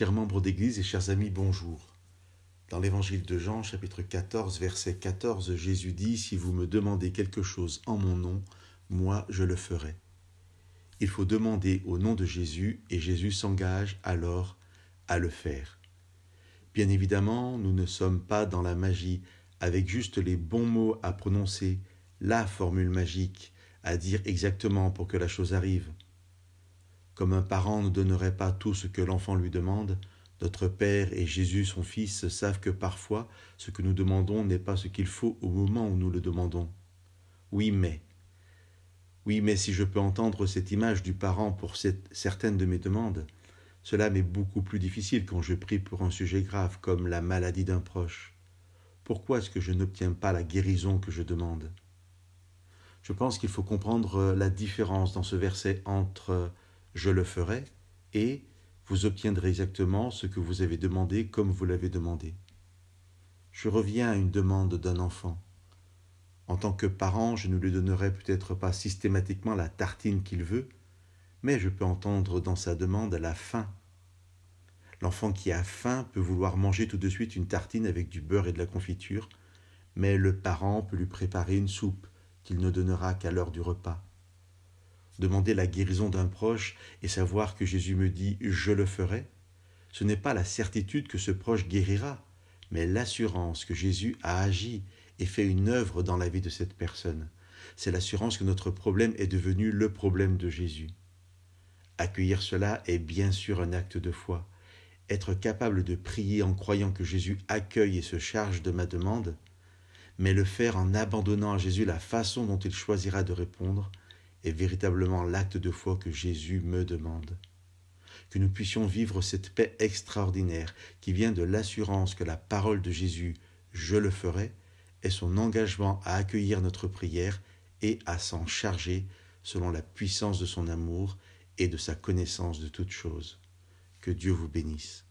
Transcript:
Chers membres d'Église et chers amis, bonjour. Dans l'Évangile de Jean, chapitre 14, verset 14, Jésus dit, Si vous me demandez quelque chose en mon nom, moi je le ferai. Il faut demander au nom de Jésus et Jésus s'engage alors à le faire. Bien évidemment, nous ne sommes pas dans la magie avec juste les bons mots à prononcer, la formule magique à dire exactement pour que la chose arrive. Comme un parent ne donnerait pas tout ce que l'enfant lui demande, notre Père et Jésus son Fils savent que parfois ce que nous demandons n'est pas ce qu'il faut au moment où nous le demandons. Oui, mais. Oui, mais si je peux entendre cette image du parent pour certaines de mes demandes, cela m'est beaucoup plus difficile quand je prie pour un sujet grave comme la maladie d'un proche. Pourquoi est-ce que je n'obtiens pas la guérison que je demande? Je pense qu'il faut comprendre la différence dans ce verset entre je le ferai, et vous obtiendrez exactement ce que vous avez demandé comme vous l'avez demandé. Je reviens à une demande d'un enfant. En tant que parent, je ne lui donnerai peut-être pas systématiquement la tartine qu'il veut, mais je peux entendre dans sa demande la faim. L'enfant qui a faim peut vouloir manger tout de suite une tartine avec du beurre et de la confiture, mais le parent peut lui préparer une soupe qu'il ne donnera qu'à l'heure du repas demander la guérison d'un proche et savoir que Jésus me dit je le ferai, ce n'est pas la certitude que ce proche guérira, mais l'assurance que Jésus a agi et fait une œuvre dans la vie de cette personne. C'est l'assurance que notre problème est devenu le problème de Jésus. Accueillir cela est bien sûr un acte de foi. Être capable de prier en croyant que Jésus accueille et se charge de ma demande, mais le faire en abandonnant à Jésus la façon dont il choisira de répondre, est véritablement l'acte de foi que Jésus me demande. Que nous puissions vivre cette paix extraordinaire qui vient de l'assurance que la parole de Jésus, je le ferai, est son engagement à accueillir notre prière et à s'en charger selon la puissance de son amour et de sa connaissance de toutes choses. Que Dieu vous bénisse.